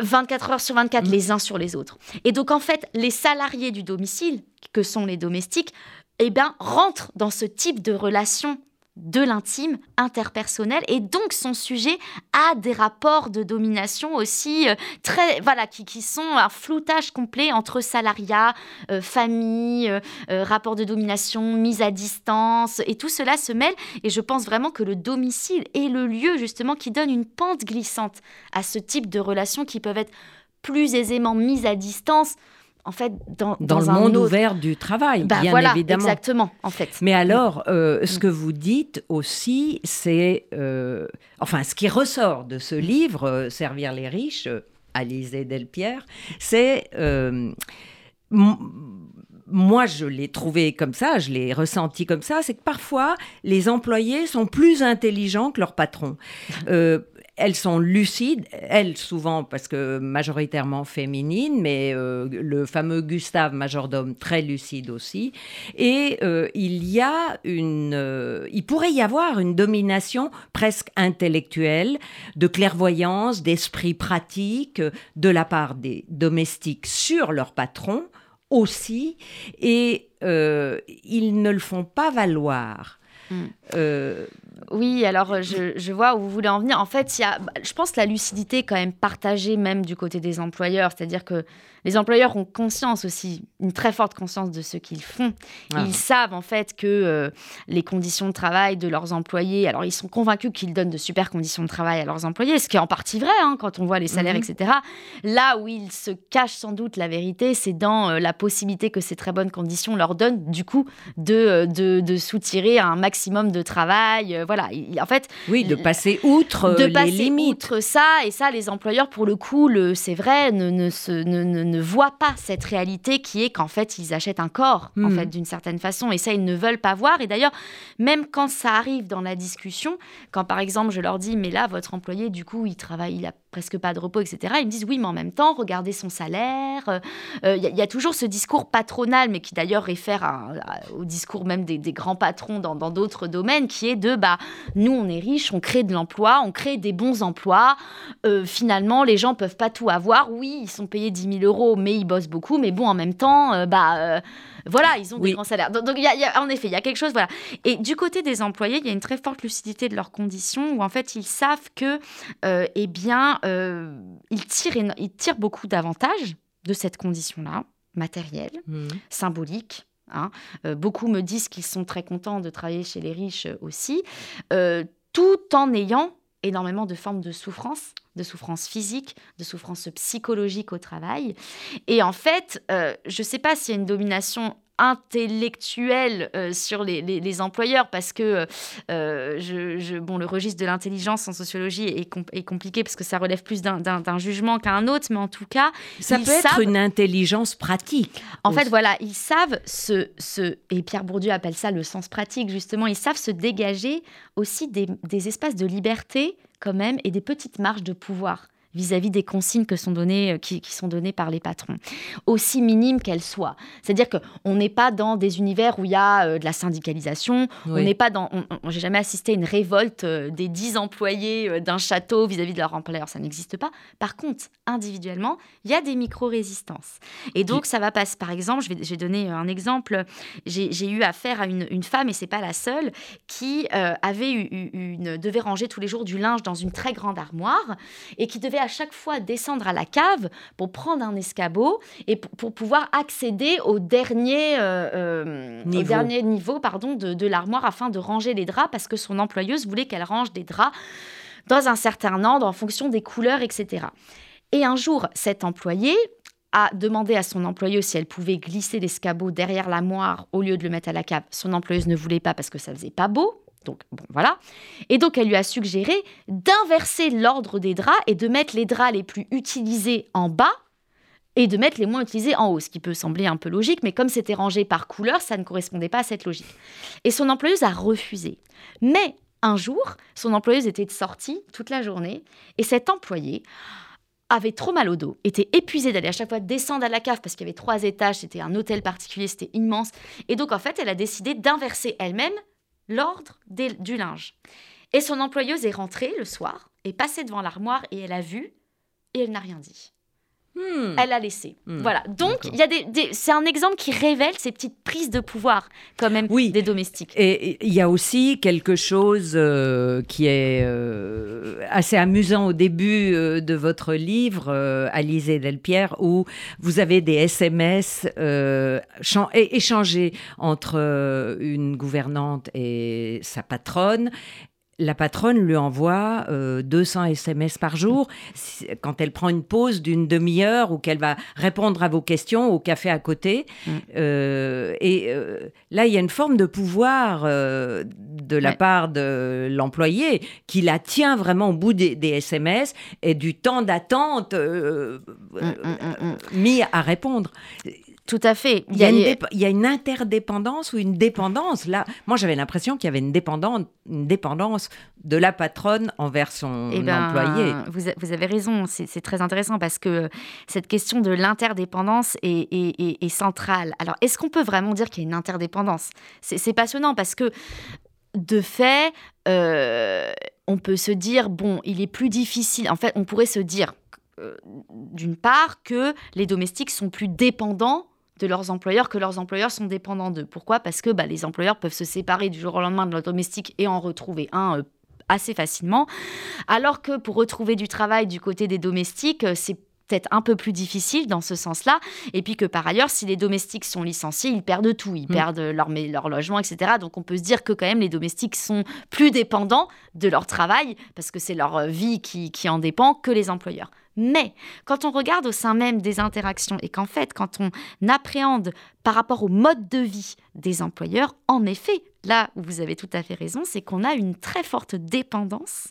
C: 24 euh, heures sur 24 mmh. les uns sur les autres. Et donc en fait, les salariés du domicile, que sont les domestiques, eh bien, rentrent dans ce type de relation de l'intime interpersonnel et donc sont sujets à des rapports de domination aussi euh, très voilà qui, qui, sont un floutage complet entre salariat, euh, famille, euh, rapport de domination, mise à distance et tout cela se mêle et je pense vraiment que le domicile est le lieu justement qui donne une pente glissante à ce type de relations qui peuvent être plus aisément mises à distance en fait, dans,
B: dans, le monde ouvert du travail,
C: bah,
B: bien
C: voilà,
B: évidemment.
C: Exactement, en fait.
B: Mais alors, euh, ce que vous dites aussi, c'est, euh, enfin, ce qui ressort de ce livre, euh, Servir les riches, Alizé Delpierre, c'est moi, je l'ai trouvé comme ça, je l'ai ressenti comme ça, c'est que parfois, les employés sont plus intelligents que leurs patrons. Euh, elles sont lucides, elles souvent parce que majoritairement féminines, mais euh, le fameux Gustave majordome très lucide aussi. Et euh, il y a une, euh, il pourrait y avoir une domination presque intellectuelle, de clairvoyance, d'esprit pratique de la part des domestiques sur leur patron aussi, et ils ne le font pas valoir.
C: Mm. Oui, alors je, je, vois où vous voulez en venir. En fait, il y a, je pense que la lucidité est quand même partagée même du côté des employeurs. C'est-à-dire que les employeurs ont conscience aussi, une très forte conscience de ce qu'ils font. Ah. Ils savent en fait que euh, les conditions de travail de leurs employés, alors ils sont convaincus qu'ils donnent de super conditions de travail à leurs employés, ce qui est en partie vrai hein, quand on voit les salaires, mhm. etc. Là où ils se cachent sans doute la vérité, c'est dans euh, la possibilité que ces très bonnes conditions leur donnent du coup de, euh, de, de soutirer un maximum de travail. Voilà, en fait.
B: Oui, de passer outre
C: de
B: les
C: passer
B: limites.
C: outre ça, et ça, les employeurs, pour le coup, c'est vrai, ne, ne, se, ne, ne voient pas cette réalité qui est qu'en fait, ils achètent un corps, en hmm. fait, d'une certaine façon. Et ça, ils ne veulent pas voir. Et d'ailleurs, même quand ça arrive dans la discussion, quand par exemple, je leur dis, mais là, votre employé, du coup, il travaille, il a presque pas de repos, etc. Ils me disent, oui, mais en même temps, regardez son salaire. Il euh, y, y, a toujours ce discours patronal, mais qui d'ailleurs réfère au discours même des, des grands patrons dans d'autres domaines, qui est de, bah, nous, on est riches, on crée de l'emploi, on crée des bons emplois. Euh, finalement, les gens peuvent pas tout avoir. Oui, ils sont payés 10 000 euros, mais ils bossent beaucoup. Mais bon, en même temps, euh, bah, euh, voilà, ils ont des grands salaires. Donc, y y a, en effet, il y a quelque chose. Voilà. Et du côté des employés, il y a une très forte lucidité de leurs conditions où en fait, ils savent que, eh bien, ils tirent, ils tirent beaucoup d'avantages de cette condition-là, matérielle, mmh. symbolique, Hein. Euh, beaucoup me disent qu'ils sont très contents de travailler chez les riches euh, aussi, euh, tout en ayant énormément de formes de souffrance, de souffrance physique, de souffrance psychologique au travail. Et en fait, je ne sais pas s'il y a une domination intellectuel euh, sur les, les, employeurs parce que euh, je, bon, le registre de l'intelligence en sociologie est, est, compliqué parce que ça relève plus d'un jugement qu'un autre, mais en tout cas...
B: Ça peut être une intelligence pratique.
C: En fait, voilà, ils savent se, se... Et Pierre Bourdieu appelle ça le sens pratique, justement. Ils savent se dégager aussi des, des espaces de liberté quand même et des petites marges de pouvoir vis-à-vis des consignes que sont données, euh, qui, sont données par les patrons, aussi minimes qu'elles soient. C'est-à-dire qu'on n'est pas dans des univers où il y a euh, de la syndicalisation, on n'est pas dans... J'ai jamais assisté à une révolte euh, des dix employés d'un château vis-à-vis de leur employeur, ça n'existe pas. Par contre, individuellement, il y a des micro-résistances. Et donc, ça va passer, par exemple, je vais, je donner un exemple, j'ai eu affaire à une, une, femme, et c'est pas la seule, qui avait eu, une, devait ranger tous les jours du linge dans une très grande armoire, et qui devait à chaque fois descendre à la cave pour prendre un escabeau et pour, pouvoir accéder au dernier, euh, euh, niveau. Au dernier niveau pardon, de, de l'armoire afin de ranger les draps parce que son employeuse voulait qu'elle range des draps dans un certain ordre en fonction des couleurs, etc. Et un jour, cet employé a demandé à son employeuse si elle pouvait glisser l'escabeau derrière l'armoire au lieu de le mettre à la cave. Son employeuse ne voulait pas parce que ça faisait pas beau. Donc, bon, voilà. Et donc, elle lui a suggéré d'inverser l'ordre des draps et de mettre les draps les plus utilisés en bas et de mettre les moins utilisés en haut, ce qui peut sembler un peu logique, mais comme c'était rangé par couleur, ça ne correspondait pas à cette logique. Et son employeuse a refusé. Mais un jour, son employeuse était sortie toute la journée, et cet employé avait trop mal au dos, était épuisé d'aller à chaque fois descendre à la cave parce qu'il y avait trois étages, c'était un hôtel particulier, c'était immense. Et donc, en fait, elle a décidé d'inverser elle-même l'ordre du linge. Et son employeuse est rentrée le soir, est passée devant l'armoire et elle a vu et elle n'a rien dit. Hmm. Elle a laissé. Hmm. Voilà. Donc, il y a des, c'est un exemple qui révèle ces petites prise de pouvoir quand même
B: oui.
C: des domestiques.
B: Et il y a aussi quelque chose euh, qui est assez amusant au début de votre livre, Alizé Delpierre, où vous avez des SMS échangés entre une gouvernante et sa patronne la patronne lui envoie 200 euh, SMS par jour quand elle prend une pause d'une demi-heure ou qu'elle va répondre à vos questions au café à côté. Mm. Euh, et euh, là, il y a une forme de pouvoir de la part de l'employé qui la tient vraiment au bout des, SMS et du temps d'attente mm, mm, mis à répondre.
C: Tout à fait.
B: Il y, a une, il y, a une interdépendance ou une dépendance. Là, moi, j'avais l'impression qu'il y avait une dépendance, une dépendance de la patronne envers son eh ben, employé.
C: Vous, vous, avez raison, c'est très intéressant parce que cette question de l'interdépendance est, est, est, centrale. Alors, est-ce qu'on peut vraiment dire qu'il y a une interdépendance? C'est passionnant parce que, de fait, euh, on peut se dire, bon, il est plus difficile. En fait, on pourrait se dire, euh, d'une part, que les domestiques sont plus dépendants de leurs employeurs que leurs employeurs sont dépendants d'eux. Pourquoi? Parce que bah, les employeurs peuvent se séparer du jour au lendemain de leur domestique et en retrouver un euh, assez facilement. Alors que pour retrouver du travail du côté des domestiques, euh, c'est peut-être un peu plus difficile dans ce sens-là. Et puis que par ailleurs, si les domestiques sont licenciés, ils perdent tout. Ils mm. perdent leur, leur logement, etc. Donc on peut se dire que quand même les domestiques sont plus dépendants de leur travail, parce que c'est leur euh, vie qui, qui en dépend, que les employeurs. Mais quand on regarde au sein même des interactions et qu'en fait, quand on appréhende par rapport au mode de vie des employeurs, en effet, là où vous avez tout à fait raison, c'est qu'on a une très forte dépendance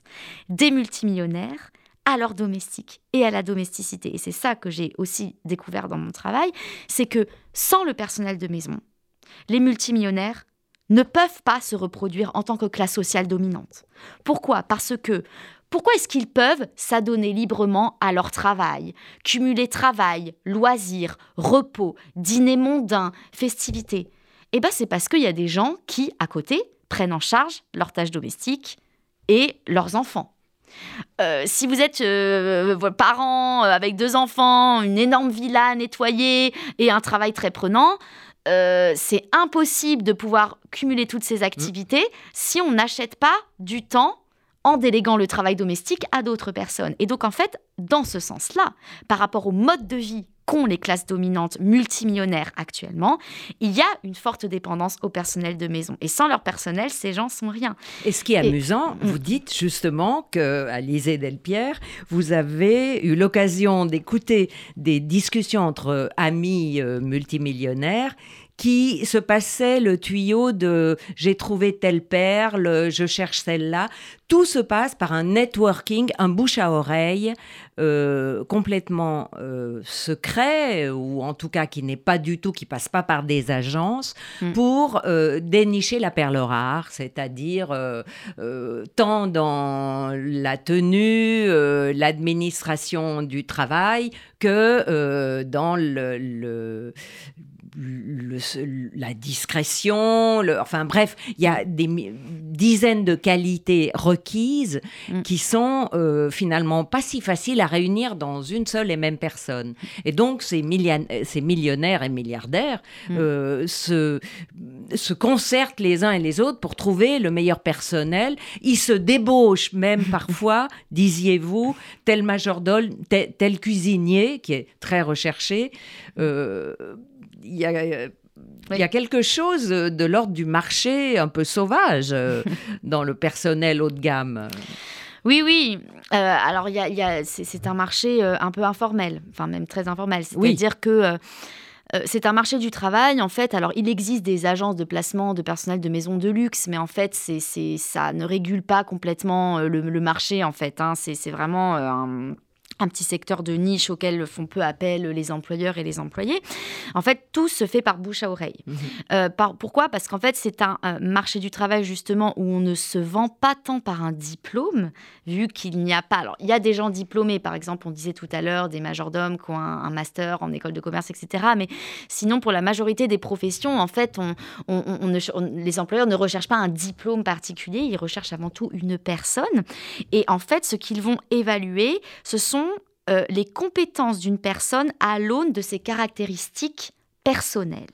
C: des multimillionnaires à leur domestique et à la domesticité. Et c'est ça que j'ai aussi découvert dans mon travail, c'est que sans le personnel de maison, les multimillionnaires ne peuvent pas se reproduire en tant que classe sociale dominante. Pourquoi? Parce que pourquoi est-ce qu'ils peuvent s'adonner librement à leur travail, cumuler travail, loisirs, repos, dîner mondains, festivités Eh bien, c'est parce qu'il y a des gens qui, à côté, prennent en charge leurs tâches domestiques et leurs enfants. Euh, si vous êtes euh, parent euh, avec deux enfants, une énorme villa nettoyée et un travail très prenant, c'est impossible de pouvoir cumuler toutes ces activités si on n'achète pas du temps en déléguant le travail domestique à d'autres personnes. Et donc en fait, dans ce sens-là, par rapport au mode de vie qu'ont les classes dominantes multimillionnaires actuellement, il y a une forte dépendance au personnel de maison. Et sans leur personnel, ces gens sont rien.
B: Et ce qui est amusant, mm. vous dites justement que Alizé Delpierre, vous avez eu l'occasion d'écouter des discussions entre amis euh, multimillionnaires qui se passait le tuyau de j'ai trouvé telle perle, je cherche celle-là. Tout se passe par un networking, un bouche à oreille euh, complètement euh, secret, ou en tout cas qui n'est pas du tout, qui passe pas par des agences, mm. pour euh, dénicher la perle rare, c'est-à-dire tant dans la tenue, l'administration du travail, que dans le la discrétion, enfin bref, il y a des dizaines de qualités requises mm. qui sont euh, finalement pas si faciles à réunir dans une seule et même personne. Et donc ces, ces millionnaires et milliardaires mm. euh, se, se concertent les uns et les autres pour trouver le meilleur personnel. Ils se débauchent même parfois, disiez-vous, tel majordome, tel, tel, cuisinier qui est très recherché. Euh, y a il y a quelque chose de l'ordre du marché un peu sauvage euh, dans le personnel haut de gamme.
C: Oui, oui. Euh, alors, y a, c'est un marché euh, un peu informel, enfin même très informel. C'est-à-dire que c'est un marché du travail, en fait. Alors, il existe des agences de placement de personnel de maisons de luxe, mais en fait, c'est ça ne régule pas complètement le, marché, en fait. Hein. C'est vraiment un un petit secteur de niche auquel font peu appel les employeurs et les employés. En fait, tout se fait par bouche à oreille. Mhm. Euh, pourquoi? Parce qu'en fait, c'est un, marché du travail justement où on ne se vend pas tant par un diplôme, vu qu'il n'y a pas. Alors, il y a des gens diplômés, par exemple, on disait tout à l'heure, des majordomes qui ont un, master en école de commerce, etc. Mais sinon, pour la majorité des professions, en fait, on, les employeurs ne recherchent pas un diplôme particulier, ils recherchent avant tout une personne. Et en fait, ce qu'ils vont évaluer, ce sont euh, les compétences d'une personne à l'aune de ses caractéristiques personnel.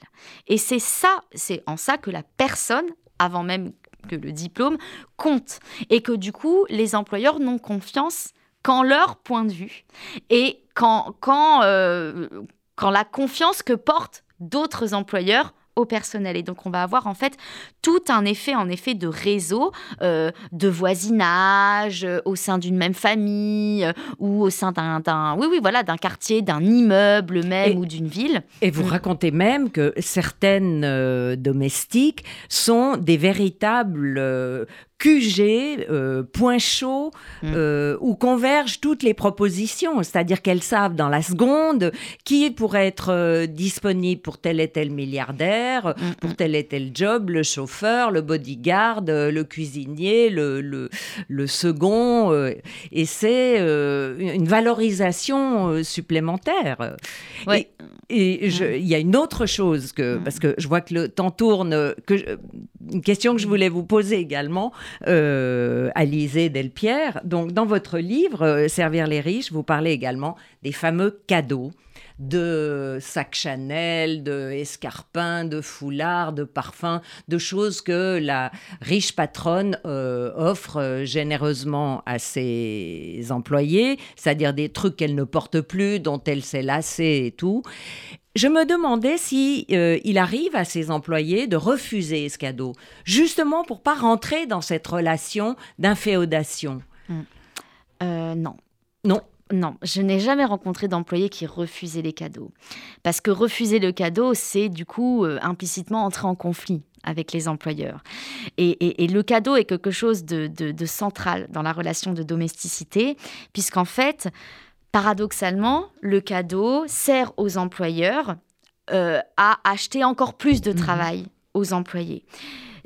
C: Et c'est ça, c'est en ça que la personne, avant même que le diplôme, compte. Et que du coup, les employeurs n'ont confiance qu'en leur point de vue. Et quand, quand, euh, quand la confiance que portent d'autres employeurs au personnel. Et donc, on va avoir en fait tout un effet, en effet, de réseau, euh, de voisinage euh, au sein d'une même famille euh, ou au sein d'un, oui, oui, voilà, d'un quartier, d'un immeuble même ou d'une ville.
B: Et vous mm. racontez même que certaines domestiques sont des véritables QG, euh, point chaud, mm. euh, où convergent toutes les propositions, c'est-à-dire qu'elles savent dans la seconde qui pourrait être euh, disponible pour tel et tel milliardaire, mm, pour mm. tel et tel job, le chauffeur, le bodyguard, le cuisinier, le, le, second, et c'est une valorisation supplémentaire. Et, il y a une autre chose que, parce que je vois que le temps tourne, que une question que je voulais vous poser également, euh, Alizé Delpierre. Donc, dans votre livre, euh, Servir les riches, vous parlez également des fameux cadeaux de sacs Chanel, de escarpins, de foulards, de parfums, de choses que la riche patronne euh, offre euh, généreusement à ses employés, c'est-à-dire des trucs qu'elle ne porte plus, dont elle s'est lassée et tout. Je me demandais si euh, il arrive à ses employés de refuser ce cadeau, justement pour pas rentrer dans cette relation d'inféodation.
C: Euh, non.
B: Non.
C: Non, je n'ai jamais rencontré d'employés qui refusaient les cadeaux. Parce que refuser le cadeau, c'est du coup euh, implicitement entrer en conflit avec les employeurs. Et, le cadeau est quelque chose de, central dans la relation de domesticité, puisqu'en fait, paradoxalement, le cadeau sert aux employeurs euh, à acheter encore plus de mmh travail aux employés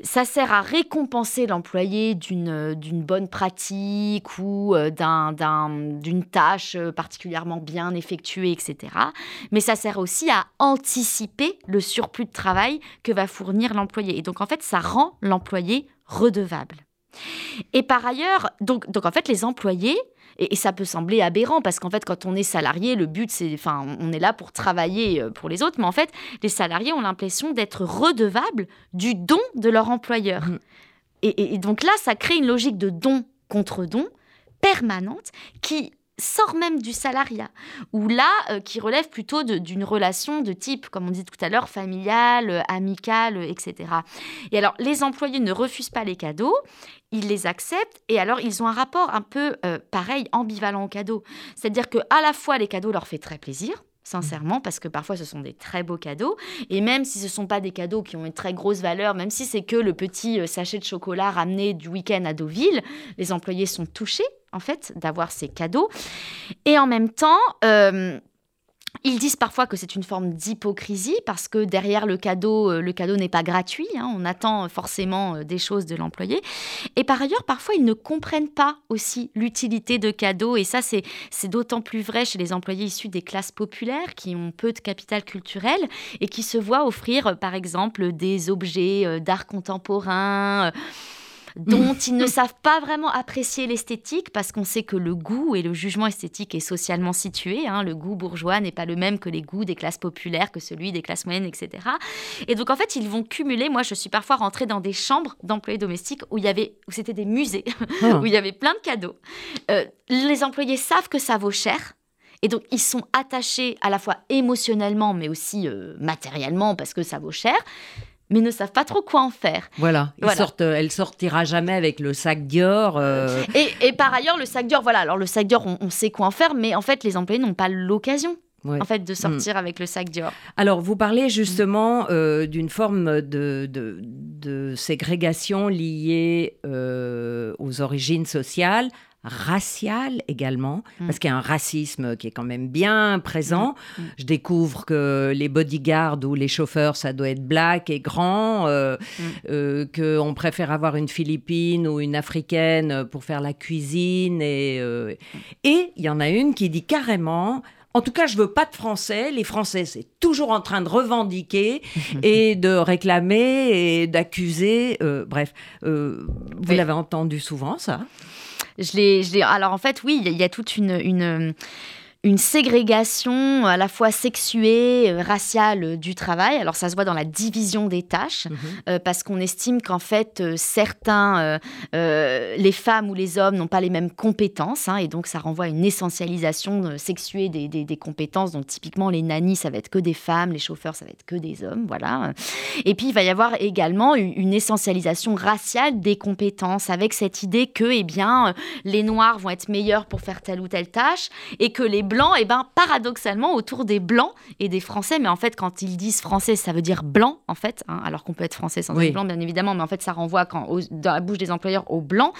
C: ça sert à récompenser l'employé d'une bonne pratique ou euh, d'une tâche euh, particulièrement bien effectuée, etc. Mais ça sert aussi à anticiper le surplus de travail que va fournir l'employé. Et donc, en fait, ça rend l'employé redevable. Et par ailleurs, donc, donc en fait, les employés et, ça peut sembler aberrant parce qu'en fait, quand on est salarié, le but, c'est, enfin, on est là pour travailler euh, pour les autres, mais en fait, les salariés ont l'impression d'être redevables du don de leur employeur. Mmh. et, donc là, ça crée une logique de don contre don permanente qui sort même du salariat, ou là, euh, qui relève plutôt d'une relation de type, comme on dit tout à l'heure, familiale, euh, amicale, etc. Et alors, les employés ne refusent pas les cadeaux, ils les acceptent, et alors ils ont un rapport un peu euh, pareil, ambivalent aux cadeaux. C'est-à-dire que à la fois, les cadeaux leur fait très plaisir, sincèrement, parce que parfois ce sont des très beaux cadeaux. Et même si ce ne sont pas des cadeaux qui ont une très grosse valeur, même si c'est que le petit sachet de chocolat ramené du week-end à Deauville, les employés sont touchés en fait, d'avoir ces cadeaux. Et en même temps, euh, ils disent parfois que c'est une forme d'hypocrisie parce que derrière le cadeau, euh, le cadeau n'est pas gratuit. Hein. on attend forcément euh, des choses de l'employé. Et par ailleurs, parfois, ils ne comprennent pas aussi l'utilité de cadeaux. Et ça, c'est d'autant plus vrai chez les employés issus des classes populaires qui ont peu de capital culturel et qui se voient offrir, par exemple, des objets d'art contemporain dont ils ne savent pas vraiment apprécier l'esthétique parce qu'on sait que le goût et le jugement esthétique est socialement situé. Hein. Le goût bourgeois n'est pas le même que les goûts des classes populaires, que celui des classes moyennes, etc. Et donc en fait, ils vont cumuler. Moi, je suis parfois rentrée dans des chambres d'employés domestiques où il y avait, où c'était des musées, ah. où il y avait plein de cadeaux. Euh, les employés savent que ça vaut cher. Et donc, ils sont attachés à la fois émotionnellement, mais aussi euh, matériellement, parce que ça vaut cher mais ne savent pas trop quoi en faire.
B: Voilà, euh, elle sortira jamais avec le sac Dior. Euh.
C: Et, par ailleurs, le sac Dior, voilà, alors le sac Dior, on, sait quoi en faire, mais en fait, les employés n'ont pas l'occasion. En fait, de sortir mm. avec le sac Dior.
B: Alors, vous parlez justement euh, d'une forme de, de, ségrégation liée aux origines sociales racial également, mm. parce qu'il y a un racisme qui est quand même bien présent. Mm. Mm. Je découvre que les bodyguards ou les chauffeurs, ça doit être black et grand, euh, euh, qu'on préfère avoir une Philippine ou une Africaine pour faire la cuisine. Et euh, et il y en a une qui dit carrément... En tout cas, je veux pas de Français. Les Français, c'est toujours en train de revendiquer et de réclamer et d'accuser. bref, vous l'avez entendu souvent, ça?
C: Je l'ai, alors en fait, oui, il y, a toute une, une ségrégation à la fois sexuée, euh, raciale euh, du travail. Alors ça se voit dans la division des tâches, mhm. euh, parce qu'on estime qu'en fait, certains, les femmes ou les hommes n'ont pas les mêmes compétences, hein, et donc ça renvoie à une essentialisation sexuée des, des, compétences. Donc typiquement, les nannies, ça va être que des femmes, les chauffeurs, ça va être que des hommes, voilà. Et puis il va y avoir également une essentialisation raciale des compétences, avec cette idée que, eh bien, les noirs vont être meilleurs pour faire telle ou telle tâche, et que les blancs, et eh ben, paradoxalement, autour des blancs et des français, mais en fait, quand ils disent français, ça veut dire blanc, en fait, hein, alors qu'on peut être français sans être blanc, bien évidemment, mais en fait, ça renvoie quand, dans la bouche des employeurs aux blancs.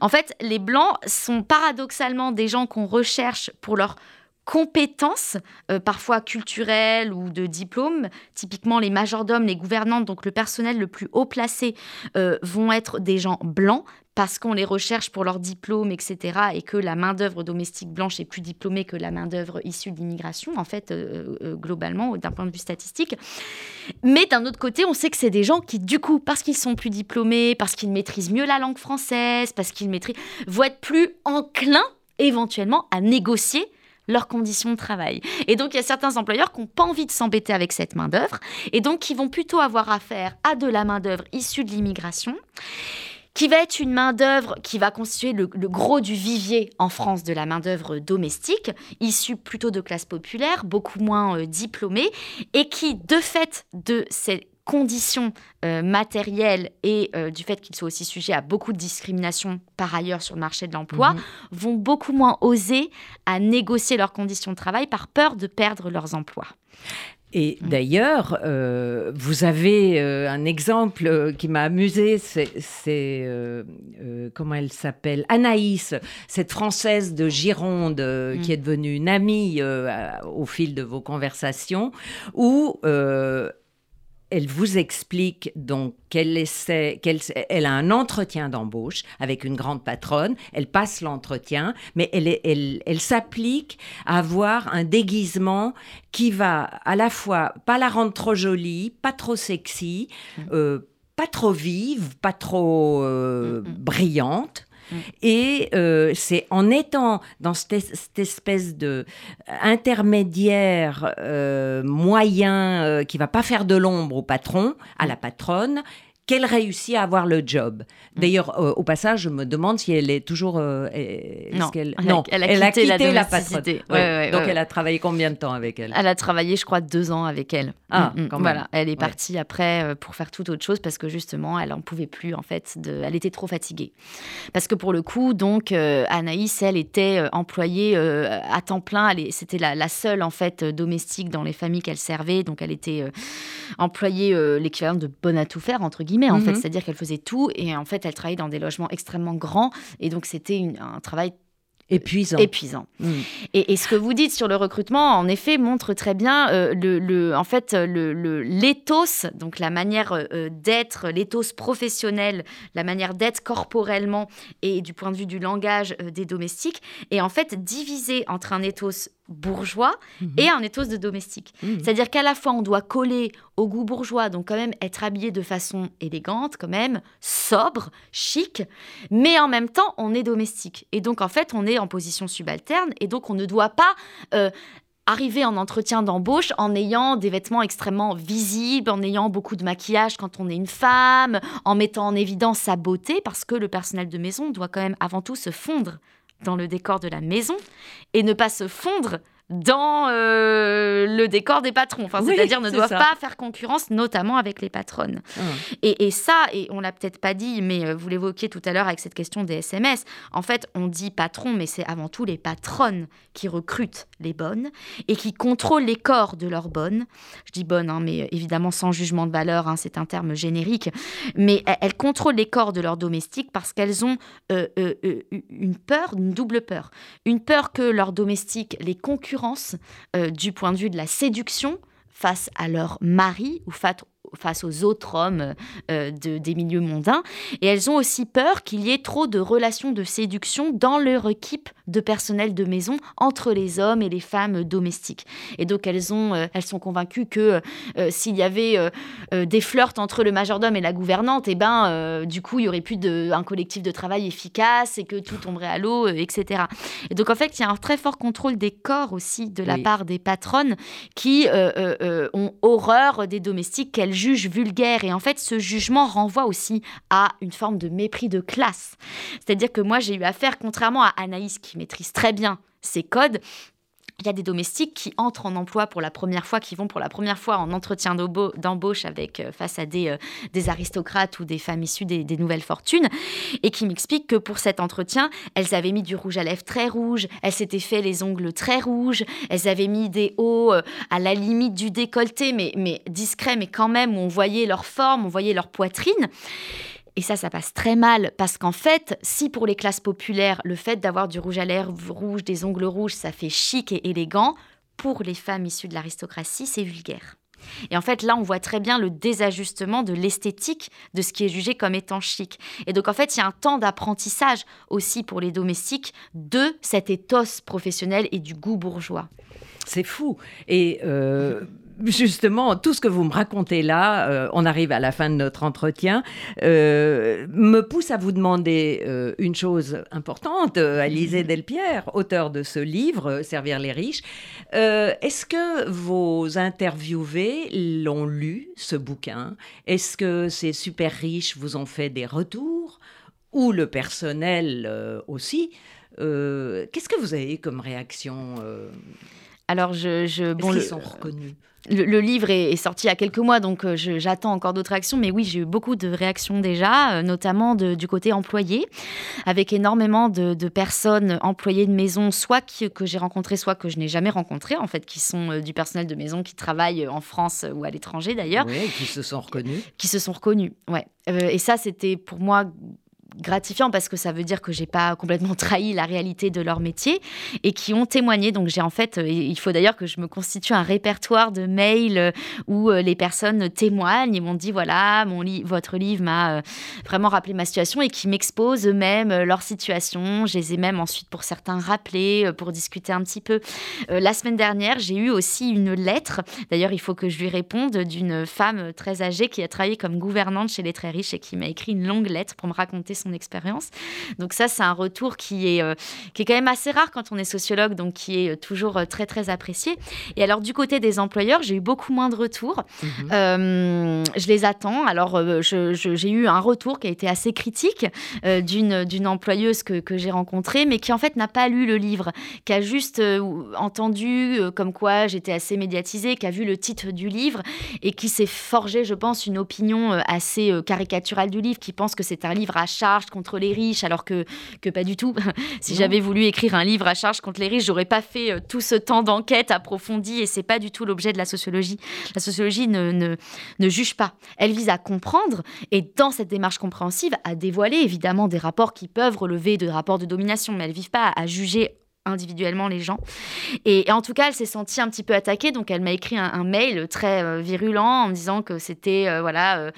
C: En fait, les blancs sont paradoxalement des gens qu'on recherche pour leur compétences, euh, parfois culturelles ou de diplôme. Typiquement, les majordomes, les gouvernantes, donc le personnel le plus haut placé, euh, vont être des gens blancs parce qu'on les recherche pour leur diplôme, etc., et que la main-d'œuvre domestique blanche est plus diplômée que la main-d'œuvre issue de l'immigration, en fait, euh, globalement, d'un point de vue statistique. Mais d'un autre côté, on sait que c'est des gens qui, du coup, parce qu'ils sont plus diplômés, parce qu'ils maîtrisent mieux la langue française, parce qu'ils maîtrisent, vont être plus enclins éventuellement à négocier leurs conditions de travail. Et donc, il y a certains employeurs qui n'ont pas envie de s'embêter avec cette main-d'œuvre et donc qui vont plutôt avoir affaire à de la main-d'œuvre issue de l'immigration qui va être une main-d'œuvre qui va constituer le, gros du vivier en France de la main-d'œuvre domestique, issue plutôt de classes populaires, beaucoup moins euh, diplômée, et qui, de fait de ces conditions euh, matérielles et euh, du fait qu'ils soient aussi sujets à beaucoup de discrimination par ailleurs sur le marché de l'emploi, mhm. vont beaucoup moins oser à négocier leurs conditions de travail par peur de perdre leurs emplois.
B: Et mm. d'ailleurs, euh, vous avez un exemple qui m'a amusé, c'est comment elle s'appelle? Anaïs, cette Française de Gironde mm. qui est devenue une amie au fil de vos conversations, où elle vous explique donc qu'elle essaie, qu'elle elle a un entretien d'embauche avec une grande patronne. Elle passe l'entretien, mais elle, elle, elle s'applique à avoir un déguisement qui va à la fois pas la rendre trop jolie, pas trop sexy, mmh. euh, pas trop vive, pas trop euh, mmh, mmh. Mm. Et euh, c'est en étant dans cette, espèce de intermédiaire euh, moyen euh, qui va pas faire de l'ombre au patron, à la patronne, qu'elle réussit à avoir le job. Mm. D'ailleurs, euh, au passage, je me demande si elle est toujours. Euh,
C: non, elle, non, elle, a, quitté la, la
B: Donc, elle a travaillé combien de temps avec elle?
C: Elle a travaillé, je crois, deux ans avec elle.
B: Ah, mm, mm.
C: Voilà, elle est partie après euh, pour faire toute autre chose parce que justement, elle en pouvait plus en fait. De... Elle était trop fatiguée. Parce que pour le coup, donc Anaïs, elle était employée à temps plein. C'était la, la, seule en fait domestique dans les familles qu'elle servait. Donc, elle était employée l'équivalent de bonne à tout faire entre guillemets en fait, mhm. c'est-à-dire qu'elle faisait tout et en fait, elle travaillait dans des logements extrêmement grands et donc c'était un travail
B: épuisant.
C: épuisant. Mm. Et, ce que vous dites sur le recrutement, en effet, montre très bien euh, le, en fait, le, l'éthos, donc la manière euh, d'être, l'éthos professionnel, la manière d'être corporellement et du point de vue du langage euh, des domestiques, est en fait divisé entre un éthos bourgeois mhm. et un ethos de domestique. Mhm. C'est-à-dire qu'à la fois on doit coller au goût bourgeois, donc quand même être habillé de façon élégante, quand même sobre, chic, mais en même temps on est domestique. Et donc en fait on est en position subalterne et donc on ne doit pas euh, arriver en entretien d'embauche en ayant des vêtements extrêmement visibles, en ayant beaucoup de maquillage quand on est une femme, en mettant en évidence sa beauté, parce que le personnel de maison doit quand même avant tout se fondre dans le décor de la maison et ne pas se fondre dans euh, le décor des patrons. Enfin, c'est-à-dire ne doivent pas faire concurrence, notamment avec les patronnes. Hum. Et, ça, et on l'a peut-être pas dit, mais euh, vous l'évoquiez tout à l'heure avec cette question des SMS. En fait, on dit patron, mais c'est avant tout les patronnes qui recrutent les bonnes et qui contrôlent les corps de leurs bonnes. Je dis bonnes, hein, mais évidemment sans jugement de valeur, hein, c'est un terme générique. Mais elles contrôlent les corps de leurs domestiques parce qu'elles ont euh, une peur, une double peur. Une peur que leurs domestiques les concurrents euh, du point de vue de la séduction face à leur mari ou face aux autres hommes euh, de, des milieux mondains. Et elles ont aussi peur qu'il y ait trop de relations de séduction dans leur équipe de personnel de maison entre les hommes et les femmes domestiques. Et donc elles, ont, euh, elles sont convaincues que euh, s'il y avait des flirts entre le majordome et la gouvernante, et eh ben, du coup, il y aurait plus de, un collectif de travail efficace et que tout tomberait à l'eau, etc. Et donc en fait, il y a un très fort contrôle des corps aussi de la part des patronnes qui ont horreur des domestiques qu'elles juge vulgaire. Et en fait, ce jugement renvoie aussi à une forme de mépris de classe. C'est-à-dire que moi, j'ai eu affaire, contrairement à Anaïs qui maîtrise très bien ces codes, il y a des domestiques qui entrent en emploi pour la première fois, qui vont pour la première fois en entretien d'embauche avec euh, face à des, euh, des, aristocrates ou des femmes issues des, nouvelles fortunes, et qui m'expliquent que pour cet entretien, elles avaient mis du rouge à lèvres très rouge, elles s'étaient fait les ongles très rouges, elles avaient mis des hauts euh, à la limite du décolleté, mais, mais discret, mais quand même où on voyait leur forme, on voyait leur poitrine. Et ça, ça passe très mal parce qu'en fait, si pour les classes populaires, le fait d'avoir du rouge à lèvres rouge, des ongles rouges, ça fait chic et élégant, pour les femmes issues de l'aristocratie, c'est vulgaire. Et en fait, là, on voit très bien le désajustement de l'esthétique de ce qui est jugé comme étant chic. Et donc, en fait, il y a un temps d'apprentissage aussi pour les domestiques de cet éthos professionnel et du goût bourgeois.
B: C'est fou. Et euh, justement, tout ce que vous me racontez là, euh, on arrive à la fin de notre entretien, euh, me pousse à vous demander euh, une chose importante. Alizé Delpierre, auteur de ce livre, Servir les riches, est-ce que vos interviewés l'ont lu, ce bouquin? Est-ce que ces super riches vous ont fait des retours? Ou le personnel aussi? Qu'est-ce que vous avez comme réaction
C: alors, je,
B: bon, ils sont reconnus?
C: le, livre est, sorti il y a quelques mois, donc euh, j'attends encore d'autres réactions. Mais oui, j'ai eu beaucoup de réactions déjà, euh, notamment du côté employé, avec énormément de, personnes employées de maison, soit que j'ai rencontrées, soit que je n'ai jamais rencontrées, en fait, qui sont euh, du personnel de maison qui travaille en France ou à l'étranger d'ailleurs.
B: Oui, qui se sont reconnus.
C: Qui se sont reconnus, ouais. et ça, c'était pour moi gratifiant parce que ça veut dire que j'ai pas complètement trahi la réalité de leur métier et qui ont témoigné. Donc j'ai en fait, euh, il faut d'ailleurs que je me constitue un répertoire de mails euh, où euh, les personnes témoignent et m'ont dit voilà, mon votre livre m'a vraiment rappelé ma situation et qui m'exposent eux-mêmes leur situation. Je les ai même ensuite pour certains rappelés pour discuter un petit peu. la semaine dernière, j'ai eu aussi une lettre. D'ailleurs, il faut que je lui réponde d'une femme très âgée qui a travaillé comme gouvernante chez les très riches et qui m'a écrit une longue lettre pour me raconter son expérience. Donc ça, c'est un retour qui est, euh, qui est quand même assez rare quand on est sociologue, donc qui est euh, toujours euh, très, très apprécié. Et alors, du côté des employeurs, j'ai eu beaucoup moins de retours. Mhm. je les attends. Alors, j'ai eu un retour qui a été assez critique d'une d'une employeuse que, que j'ai rencontrée, mais qui en fait n'a pas lu le livre, qui a juste entendu comme quoi j'étais assez médiatisée, qui a vu le titre du livre et qui s'est forgé, je pense, une opinion assez caricaturale du livre, qui pense que c'est un livre à charge contre les riches, alors que, que pas du tout. si j'avais voulu écrire un livre à charge contre les riches, j'aurais pas fait euh, tout ce temps d'enquête approfondie et c'est pas du tout l'objet de la sociologie. La sociologie ne, ne, ne, juge pas. Elle vise à comprendre et dans cette démarche compréhensive, à dévoiler évidemment des rapports qui peuvent relever de rapports de domination, mais elle ne vise pas à juger individuellement les gens. Et, en tout cas, elle s'est sentie un petit peu attaquée, donc elle m'a écrit un, mail très euh, virulent en me disant que c'était euh, voilà
B: euh,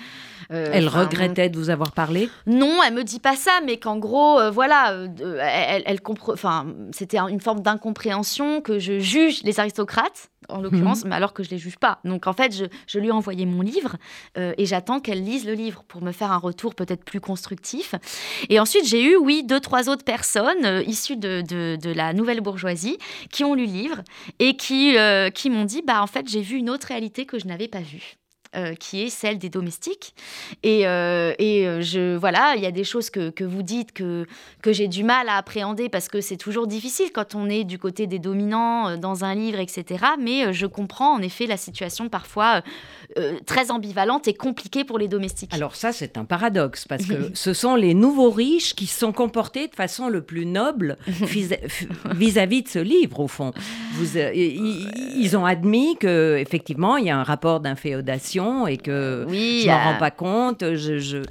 B: elle regrettait de vous avoir parlé?
C: Non, elle me dit pas ça, mais qu'en gros, euh, voilà, euh, elle, elle enfin, c'était une forme d'incompréhension que je juge les aristocrates en l'occurrence, mhm. mais alors que je les juge pas. Donc en fait, je, lui ai envoyé mon livre et j'attends qu'elle lise le livre pour me faire un retour peut-être plus constructif. Et ensuite, j'ai eu, oui, deux, trois autres personnes issues de, de, la nouvelle bourgeoisie qui ont lu le livre et qui, qui m'ont dit, bah en fait, j'ai vu une autre réalité que je n'avais pas vue. Euh, qui est celle des domestiques. Et, euh, et euh, je, voilà, il y a des choses que, que vous dites que, que j'ai du mal à appréhender parce que c'est toujours difficile quand on est du côté des dominants dans un livre, etc. Mais je comprends en effet la situation parfois très ambivalente et compliquée pour les domestiques.
B: Alors ça, c'est un paradoxe parce que ce sont les nouveaux riches qui se sont comportés de façon le plus noble vis-à-vis de ce livre, au fond. Vous, ils, ils ont admis qu'effectivement, il y a un rapport d'inféodation passion et que je m'en rends pas compte. Je,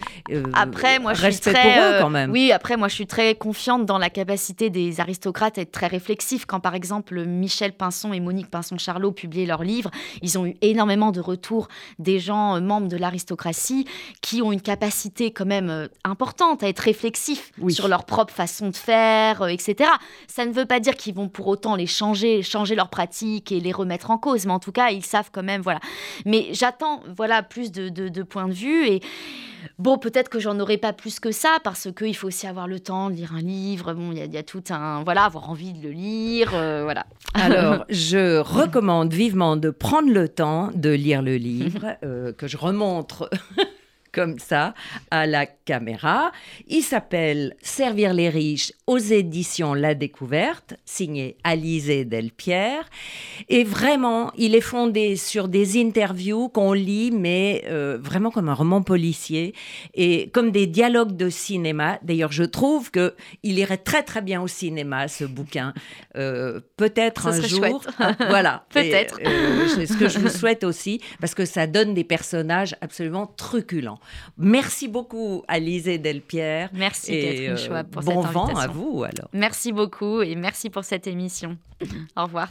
C: après, moi, je suis très,
B: pour eux quand même.
C: Oui, après, moi, je suis très confiante dans la capacité des aristocrates à être très réflexifs. Quand, par exemple, Michel Pinson et Monique Pinson-Charlot publiaient leurs livres, ils ont eu énormément de retours des gens membres de l'aristocratie qui ont une capacité quand même importante à être réflexifs sur leur propre façon de faire, etc. Ça ne veut pas dire qu'ils vont pour autant les changer, changer leurs pratiques et les remettre en cause, mais en tout cas, ils savent quand même, voilà. Mais j'attends, voilà, plus de, de, points de vue et Bon, peut-être que j'en aurai pas plus que ça parce qu'il faut aussi avoir le temps de lire un livre. Bon, il y, a tout un voilà, avoir envie de le lire, euh, voilà.
B: Alors, je recommande vivement de prendre le temps de lire le livre euh, que je remontre comme ça à la caméra. Il s'appelle Servir les riches aux éditions La Découverte, signé Alizé Delpierre. Et vraiment, il est fondé sur des interviews qu'on lit, mais euh, vraiment comme un roman policier et comme des dialogues de cinéma. D'ailleurs, je trouve que il irait très très bien au cinéma ce bouquin. Euh, peut-être un jour. voilà.
C: peut-être.
B: Euh, c'est ce que je vous souhaite aussi parce que ça donne des personnages absolument truculents. Merci beaucoup, Alizé Delpierre.
C: Merci, Catherine Chouab, pour
B: bon
C: cette
B: vent à vous, alors.
C: Merci beaucoup et merci pour cette émission. Au revoir.